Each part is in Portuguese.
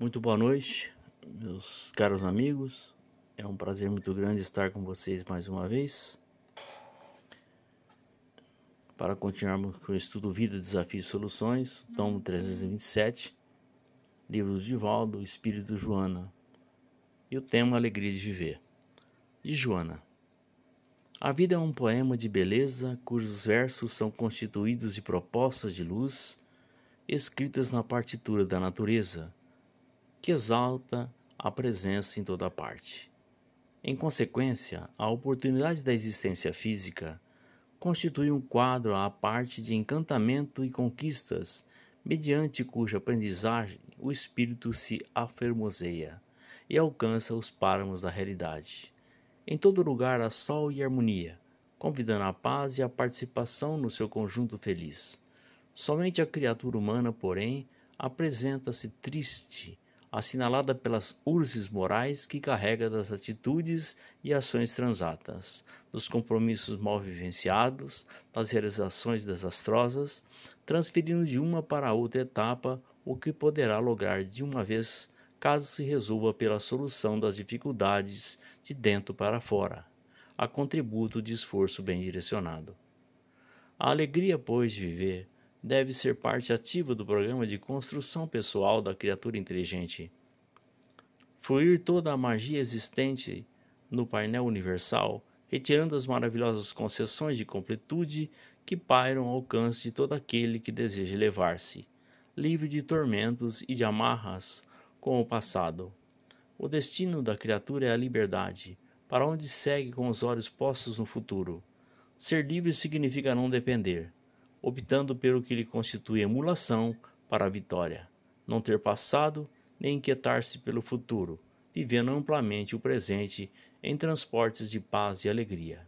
Muito boa noite, meus caros amigos. É um prazer muito grande estar com vocês mais uma vez. Para continuarmos com o estudo Vida, Desafios e Soluções, tomo 327, livros de Valdo, Espírito Joana. E o tema Alegria de Viver. De Joana. A vida é um poema de beleza cujos versos são constituídos de propostas de luz escritas na partitura da natureza, que exalta a presença em toda parte. Em consequência, a oportunidade da existência física constitui um quadro à parte de encantamento e conquistas, mediante cuja aprendizagem o espírito se afermoseia e alcança os páramos da realidade. Em todo lugar há sol e harmonia, convidando a paz e a participação no seu conjunto feliz. Somente a criatura humana, porém, apresenta-se triste, assinalada pelas urzes morais que carrega das atitudes e ações transatas, dos compromissos mal vivenciados, das realizações desastrosas, transferindo de uma para outra etapa o que poderá lograr de uma vez, caso se resolva pela solução das dificuldades de dentro para fora, a contributo de esforço bem direcionado. A alegria, pois, de viver deve ser parte ativa do programa de construção pessoal da criatura inteligente. Fluir toda a magia existente no painel universal, retirando as maravilhosas concessões de completude que pairam ao alcance de todo aquele que deseja elevar-se, livre de tormentos e de amarras com o passado. O destino da criatura é a liberdade, para onde segue com os olhos postos no futuro. Ser livre significa não depender, optando pelo que lhe constitui emulação para a vitória, não ter passado nem inquietar-se pelo futuro, vivendo amplamente o presente em transportes de paz e alegria.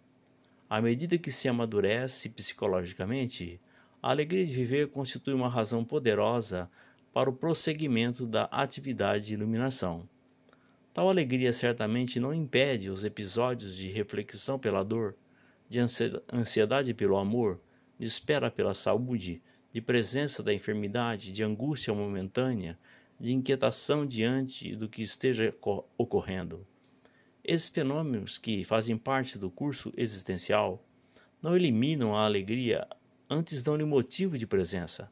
À medida que se amadurece psicologicamente, a alegria de viver constitui uma razão poderosa para o prosseguimento da atividade de iluminação. Tal alegria certamente não impede os episódios de reflexão pela dor, de ansiedade pelo amor, de espera pela saúde, de presença da enfermidade, de angústia momentânea, de inquietação diante do que esteja ocorrendo. Esses fenômenos, que fazem parte do curso existencial, não eliminam a alegria, antes dão-lhe motivo de presença,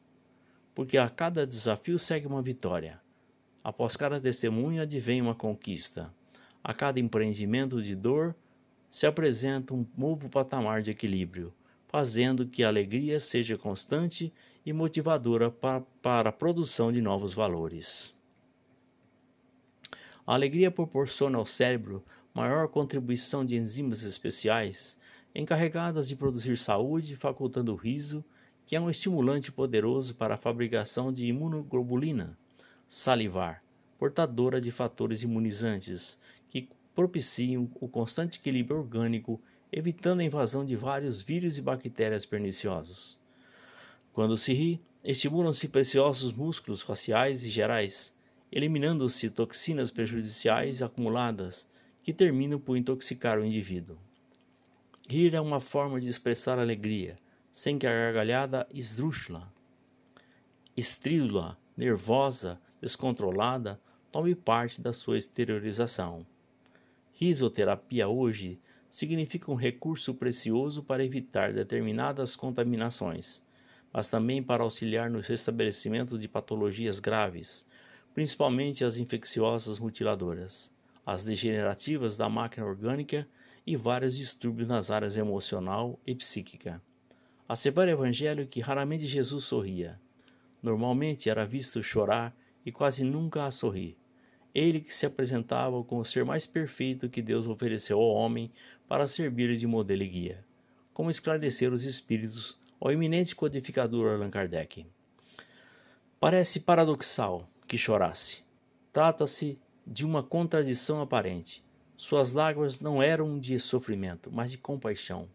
porque a cada desafio segue uma vitória. Após cada testemunho advém uma conquista. A cada empreendimento de dor se apresenta um novo patamar de equilíbrio fazendo que a alegria seja constante e motivadora para, para a produção de novos valores. A alegria proporciona ao cérebro maior contribuição de enzimas especiais encarregadas de produzir saúde, facultando o riso, que é um estimulante poderoso para a fabricação de imunoglobulina, salivar, portadora de fatores imunizantes que propiciam o constante equilíbrio orgânico evitando a invasão de vários vírus e bactérias perniciosos. Quando se ri, estimulam-se preciosos músculos faciais e gerais, eliminando-se toxinas prejudiciais acumuladas que terminam por intoxicar o indivíduo. Rir é uma forma de expressar alegria, sem que a gargalhada esdrúxula, estrídula, nervosa, descontrolada tome parte da sua exteriorização. Risoterapia hoje significa um recurso precioso para evitar determinadas contaminações, mas também para auxiliar no restabelecimento de patologias graves, principalmente as infecciosas mutiladoras, as degenerativas da máquina orgânica e vários distúrbios nas áreas emocional e psíquica. Assevera Evangelho que raramente Jesus sorria. Normalmente era visto chorar e quase nunca a sorrir. Ele que se apresentava como o ser mais perfeito que Deus ofereceu ao homem para servir de modelo e guia. Como esclarecer os espíritos ao eminente codificador Allan Kardec. Parece paradoxal que chorasse. Trata-se de uma contradição aparente. Suas lágrimas não eram de sofrimento, mas de compaixão.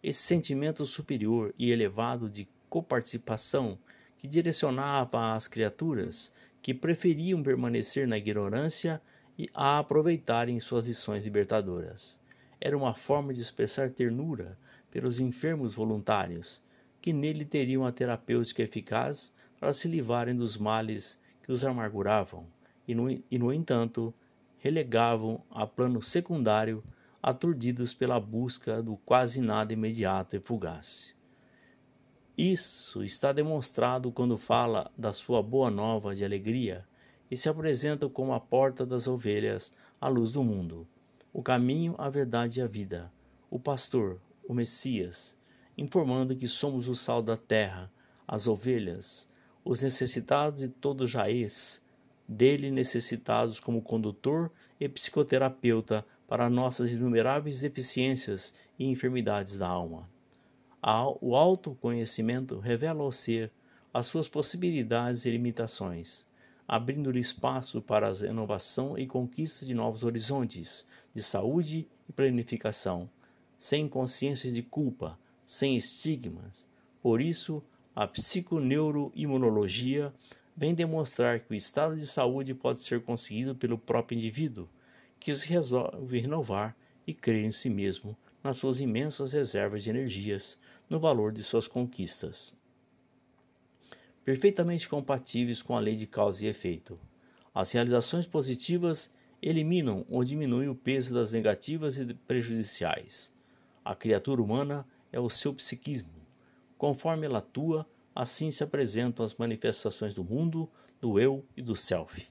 Esse sentimento superior e elevado de coparticipação que direcionava às criaturas que preferiam permanecer na ignorância e a aproveitarem suas lições libertadoras. Era uma forma de expressar ternura pelos enfermos voluntários, que nele teriam a terapêutica eficaz para se livrarem dos males que os amarguravam e, no, e, no entanto, relegavam a plano secundário, aturdidos pela busca do quase nada imediato e fugaz. Isso está demonstrado quando fala da sua boa nova de alegria e se apresenta como a porta das ovelhas, a luz do mundo, o caminho, a verdade e a vida, o pastor, o Messias, informando que somos o sal da terra, as ovelhas, os necessitados e todo jaez, dele necessitados como condutor e psicoterapeuta para nossas inumeráveis deficiências e enfermidades da alma. O autoconhecimento revela ao ser as suas possibilidades e limitações, abrindo-lhe espaço para a renovação e conquista de novos horizontes de saúde e planificação, sem consciência de culpa, sem estigmas. Por isso, a psiconeuroimunologia vem demonstrar que o estado de saúde pode ser conseguido pelo próprio indivíduo, que se resolve renovar e crer em si mesmo, nas suas imensas reservas de energias, no valor de suas conquistas. Perfeitamente compatíveis com a lei de causa e efeito. As realizações positivas eliminam ou diminuem o peso das negativas e prejudiciais. A criatura humana é o seu psiquismo. Conforme ela atua, assim se apresentam as manifestações do mundo, do eu e do self.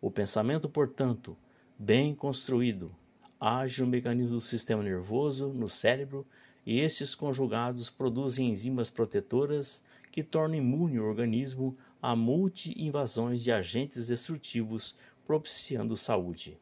O pensamento, portanto, bem construído, age no mecanismo do sistema nervoso, no cérebro, e estes conjugados produzem enzimas protetoras que tornam imune o organismo a multi-invasões de agentes destrutivos, propiciando saúde.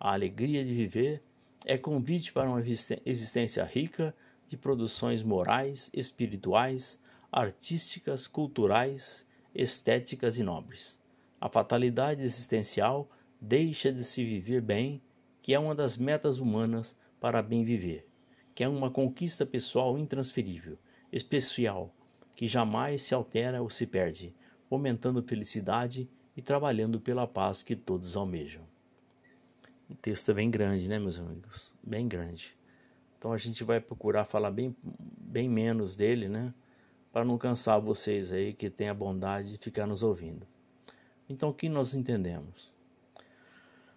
A alegria de viver é convite para uma existência rica de produções morais, espirituais, artísticas, culturais, estéticas e nobres. A fatalidade existencial deixa de se viver bem, que é uma das metas humanas para bem viver que é uma conquista pessoal intransferível, especial, que jamais se altera ou se perde, fomentando felicidade e trabalhando pela paz que todos almejam. O texto é bem grande, né, meus amigos? Bem grande. Então a gente vai procurar falar bem, bem menos dele, né? Para não cansar vocês aí que têm a bondade de ficar nos ouvindo. Então o que nós entendemos?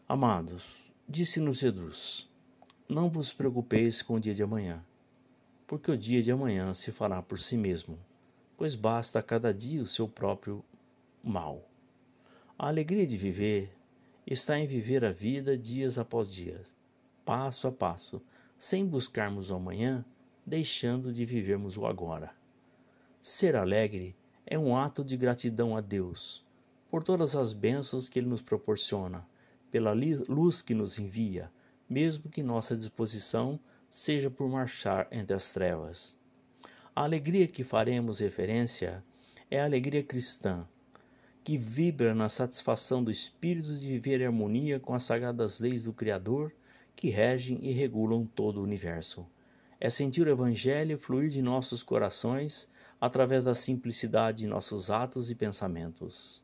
Amados, disse-nos Jesus: não vos preocupeis com o dia de amanhã, porque o dia de amanhã se fará por si mesmo, pois basta a cada dia o seu próprio mal. A alegria de viver está em viver a vida dias após dias, passo a passo, sem buscarmos o amanhã, deixando de vivermos o agora. Ser alegre é um ato de gratidão a Deus por todas as bênçãos que Ele nos proporciona, pela luz que nos envia, mesmo que nossa disposição seja por marchar entre as trevas. A alegria que faremos referência é a alegria cristã, que vibra na satisfação do espírito de viver em harmonia com as sagradas leis do Criador que regem e regulam todo o universo. É sentir o Evangelho fluir de nossos corações através da simplicidade de nossos atos e pensamentos.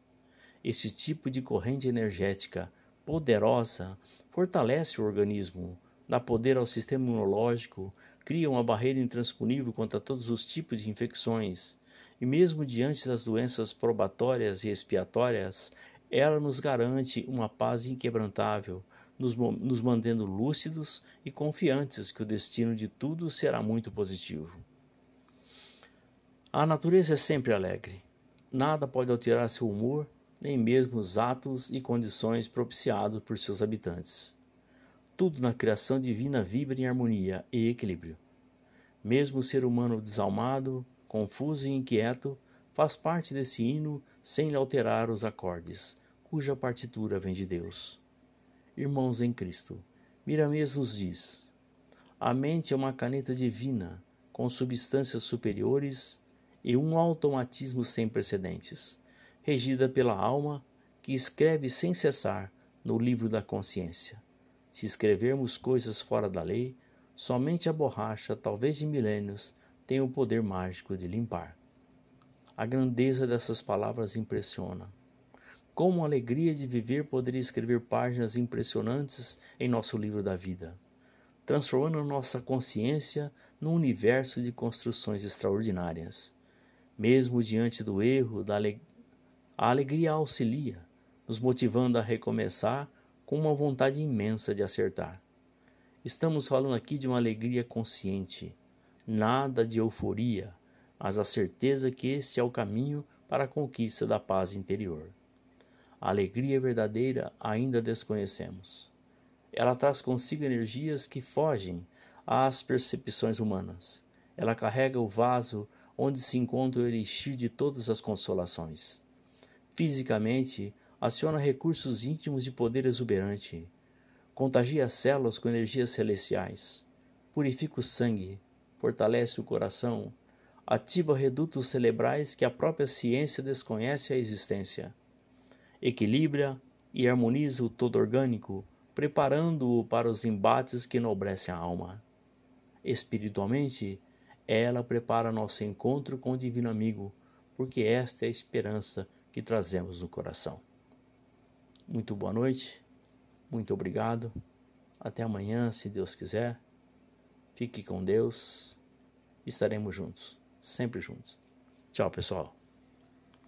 Este tipo de corrente energética poderosa fortalece o organismo, dá poder ao sistema imunológico, cria uma barreira intransponível contra todos os tipos de infecções. E mesmo diante das doenças probatórias e expiatórias, ela nos garante uma paz inquebrantável, nos, nos mantendo lúcidos e confiantes que o destino de tudo será muito positivo. A natureza é sempre alegre. Nada pode alterar seu humor nem mesmo os atos e condições propiciados por seus habitantes. Tudo na criação divina vibra em harmonia e equilíbrio. Mesmo o ser humano desalmado, confuso e inquieto faz parte desse hino sem lhe alterar os acordes, cuja partitura vem de Deus. Irmãos em Cristo, Miramês nos diz: a mente é uma caneta divina com substâncias superiores e um automatismo sem precedentes regida pela alma que escreve sem cessar no livro da consciência. Se escrevermos coisas fora da lei, somente a borracha, talvez de milênios, tem o poder mágico de limpar. A grandeza dessas palavras impressiona. Como a alegria de viver poderia escrever páginas impressionantes em nosso livro da vida, transformando nossa consciência num universo de construções extraordinárias. Mesmo diante do erro, da, a alegria auxilia, nos motivando a recomeçar com uma vontade imensa de acertar. Estamos falando aqui de uma alegria consciente, nada de euforia, mas a certeza que esse é o caminho para a conquista da paz interior. A alegria verdadeira ainda desconhecemos. Ela traz consigo energias que fogem às percepções humanas. Ela carrega o vaso onde se encontra o elixir de todas as consolações. Fisicamente, aciona recursos íntimos de poder exuberante. Contagia as células com energias celestiais. Purifica o sangue, fortalece o coração, ativa redutos cerebrais que a própria ciência desconhece a existência equilibra e harmoniza o todo orgânico, preparando-o para os embates que enobrecem a alma. Espiritualmente, ela prepara nosso encontro com o Divino Amigo, porque esta é a esperança que trazemos no coração. Muito boa noite, muito obrigado. Até amanhã, se Deus quiser. Fique com Deus. Estaremos juntos, sempre juntos. Tchau, pessoal.